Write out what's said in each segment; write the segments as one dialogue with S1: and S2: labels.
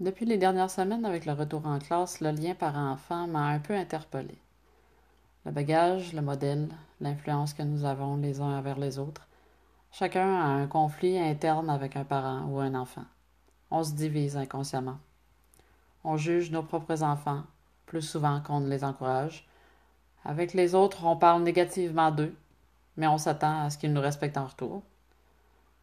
S1: Depuis les dernières semaines, avec le retour en classe, le lien parent-enfant m'a un peu interpellé. Le bagage, le modèle, l'influence que nous avons les uns envers les autres. Chacun a un conflit interne avec un parent ou un enfant. On se divise inconsciemment. On juge nos propres enfants plus souvent qu'on ne les encourage. Avec les autres, on parle négativement d'eux, mais on s'attend à ce qu'ils nous respectent en retour.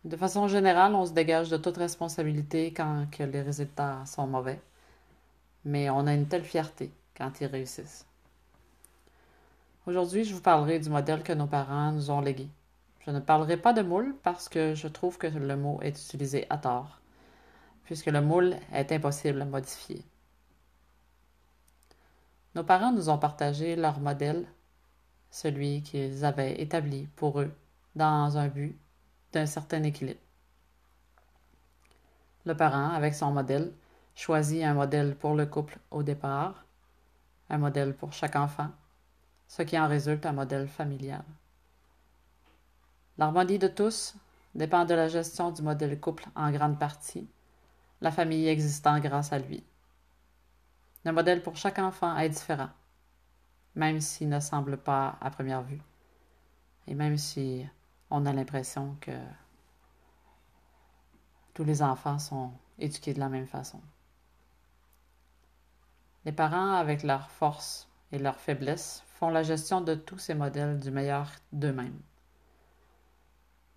S1: De façon générale, on se dégage de toute responsabilité quand les résultats sont mauvais, mais on a une telle fierté quand ils réussissent. Aujourd'hui, je vous parlerai du modèle que nos parents nous ont légué. Je ne parlerai pas de moule parce que je trouve que le mot est utilisé à tort, puisque le moule est impossible à modifier. Nos parents nous ont partagé leur modèle, celui qu'ils avaient établi pour eux, dans un but d'un certain équilibre. Le parent, avec son modèle, choisit un modèle pour le couple au départ, un modèle pour chaque enfant, ce qui en résulte un modèle familial. L'harmonie de tous dépend de la gestion du modèle couple en grande partie, la famille existant grâce à lui. Le modèle pour chaque enfant est différent, même s'il ne semble pas à première vue, et même si on a l'impression que tous les enfants sont éduqués de la même façon. Les parents, avec leurs forces et leurs faiblesses, font la gestion de tous ces modèles du meilleur d'eux-mêmes.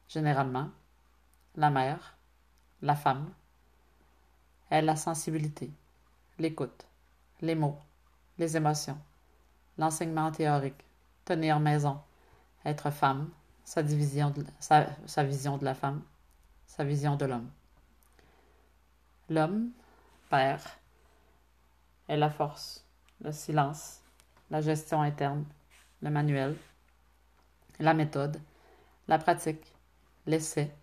S1: Généralement, la mère, la femme, est la sensibilité, l'écoute, les mots, les émotions, l'enseignement théorique, tenir maison, être femme, sa, de, sa, vision de la femme, sa vision de l'homme. L'homme, père, est la force, le silence, la gestion interne, le manuel, la méthode, la pratique, l'essai,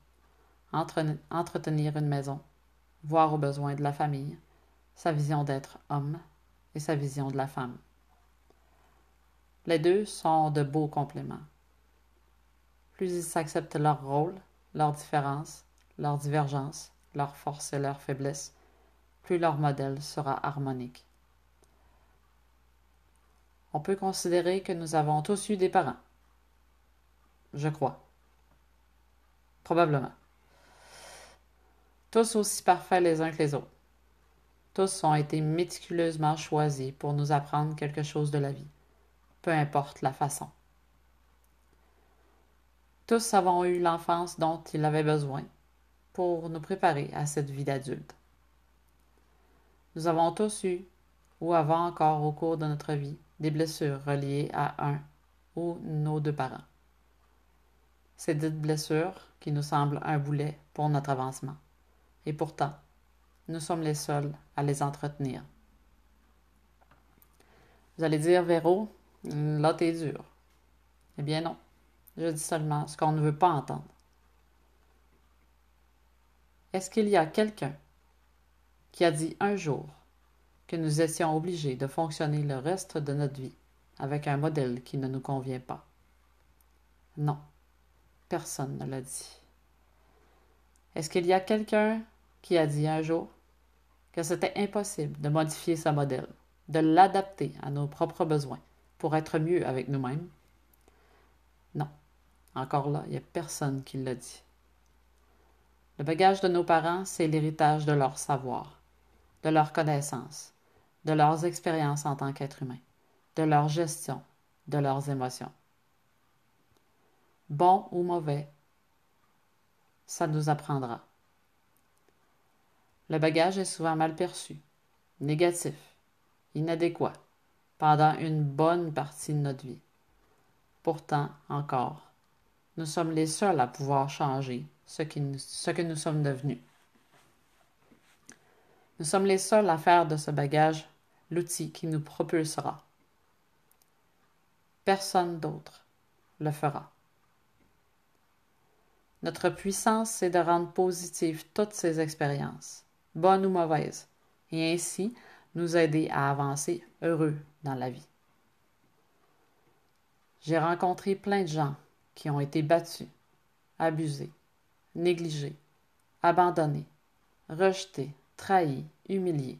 S1: entre, entretenir une maison, voir aux besoins de la famille, sa vision d'être homme et sa vision de la femme. Les deux sont de beaux compléments plus ils acceptent leur rôle, leurs différences, leurs divergences, leurs forces et leurs faiblesses, plus leur modèle sera harmonique. On peut considérer que nous avons tous eu des parents. Je crois. Probablement. Tous aussi parfaits les uns que les autres. Tous ont été méticuleusement choisis pour nous apprendre quelque chose de la vie, peu importe la façon. Tous avons eu l'enfance dont il avait besoin pour nous préparer à cette vie d'adulte. Nous avons tous eu, ou avons encore au cours de notre vie, des blessures reliées à un ou nos deux parents. Ces dites blessures qui nous semblent un boulet pour notre avancement. Et pourtant, nous sommes les seuls à les entretenir. Vous allez dire, Véro, là t'es dur. Eh bien non. Je dis seulement ce qu'on ne veut pas entendre. Est-ce qu'il y a quelqu'un qui a dit un jour que nous étions obligés de fonctionner le reste de notre vie avec un modèle qui ne nous convient pas? Non, personne ne l'a dit. Est-ce qu'il y a quelqu'un qui a dit un jour que c'était impossible de modifier ce modèle, de l'adapter à nos propres besoins pour être mieux avec nous-mêmes? Encore là, il n'y a personne qui l'a dit. Le bagage de nos parents, c'est l'héritage de leur savoir, de leur connaissance, de leurs expériences en tant qu'être humain, de leur gestion, de leurs émotions. Bon ou mauvais, ça nous apprendra. Le bagage est souvent mal perçu, négatif, inadéquat, pendant une bonne partie de notre vie. Pourtant, encore, nous sommes les seuls à pouvoir changer ce, que nous sommes devenus. Nous sommes les seuls à faire de ce bagage l'outil qui nous propulsera. Personne d'autre le fera. Notre puissance, c'est de rendre positives toutes ces expériences, bonnes ou mauvaises, et ainsi nous aider à avancer heureux dans la vie. J'ai rencontré plein de gens qui ont été battus, abusés, négligés, abandonnés, rejetés, trahis, humiliés.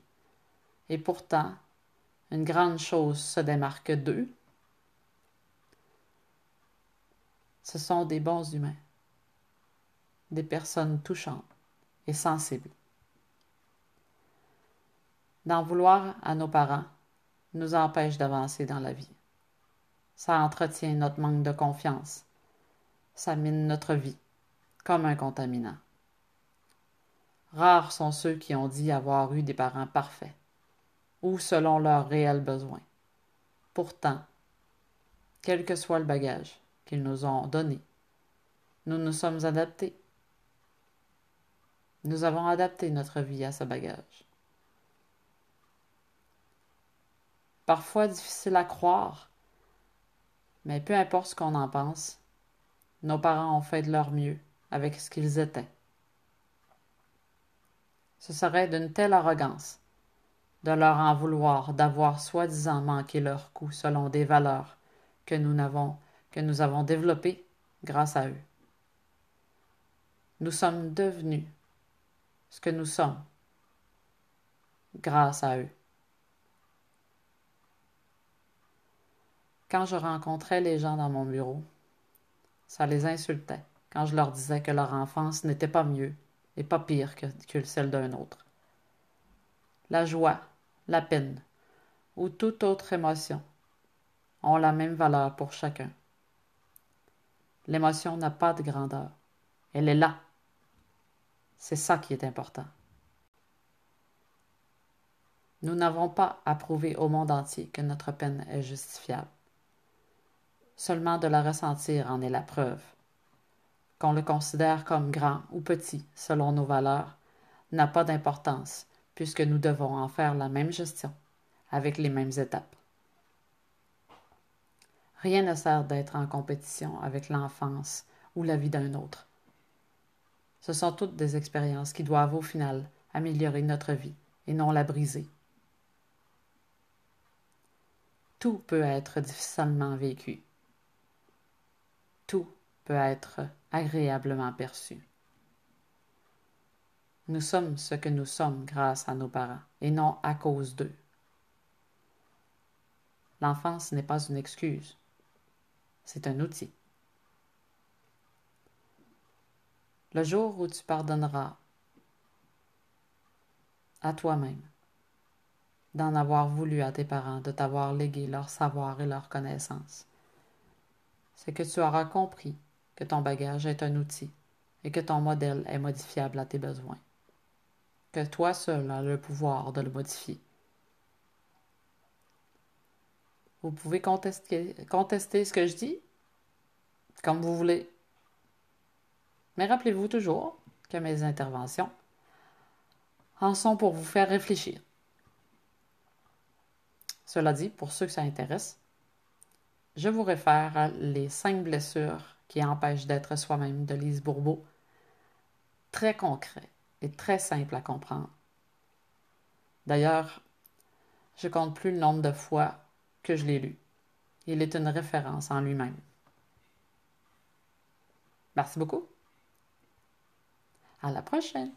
S1: Et pourtant, une grande chose se démarque d'eux. Ce sont des bons humains, des personnes touchantes et sensibles. D'en vouloir à nos parents nous empêche d'avancer dans la vie. Ça entretient notre manque de confiance. Ça mine notre vie, comme un contaminant. Rares sont ceux qui ont dit avoir eu des parents parfaits, ou selon leurs réels besoins. Pourtant, quel que soit le bagage qu'ils nous ont donné, nous nous sommes adaptés. Nous avons adapté notre vie à ce bagage. Parfois difficile à croire, mais peu importe ce qu'on en pense, nos parents ont fait de leur mieux avec ce qu'ils étaient. Ce serait d'une telle arrogance de leur en vouloir d'avoir soi-disant manqué leur coup selon des valeurs que nous avons, que nous avons développées grâce à eux. Nous sommes devenus ce que nous sommes grâce à eux. Quand je rencontrais les gens dans mon bureau, ça les insultait quand je leur disais que leur enfance n'était pas mieux et pas pire que, celle d'un autre. La joie, la peine ou toute autre émotion ont la même valeur pour chacun. L'émotion n'a pas de grandeur. Elle est là. C'est ça qui est important. Nous n'avons pas à prouver au monde entier que notre peine est justifiable. Seulement de la ressentir en est la preuve. Qu'on le considère comme grand ou petit selon nos valeurs n'a pas d'importance puisque nous devons en faire la même gestion avec les mêmes étapes. Rien ne sert d'être en compétition avec l'enfance ou la vie d'un autre. Ce sont toutes des expériences qui doivent au final améliorer notre vie et non la briser. Tout peut être difficilement vécu, tout peut être agréablement perçu. Nous sommes ce que nous sommes grâce à nos parents et non à cause d'eux. L'enfance n'est pas une excuse, c'est un outil. Le jour où tu pardonneras à toi-même d'en avoir voulu à tes parents de t'avoir légué leur savoir et leur connaissance, c'est que tu auras compris que ton bagage est un outil et que ton modèle est modifiable à tes besoins. Que toi seul as le pouvoir de le modifier. Vous pouvez contester, contester ce que je dis comme vous voulez. Mais rappelez-vous toujours que mes interventions en sont pour vous faire réfléchir. Cela dit, pour ceux que ça intéresse, je vous réfère Les cinq blessures qui empêchent d'être soi-même de Lise Bourbeau. Très concret et très simple à comprendre. D'ailleurs, je compte plus le nombre de fois que je l'ai lu. Il est une référence en lui-même. Merci beaucoup. À la prochaine.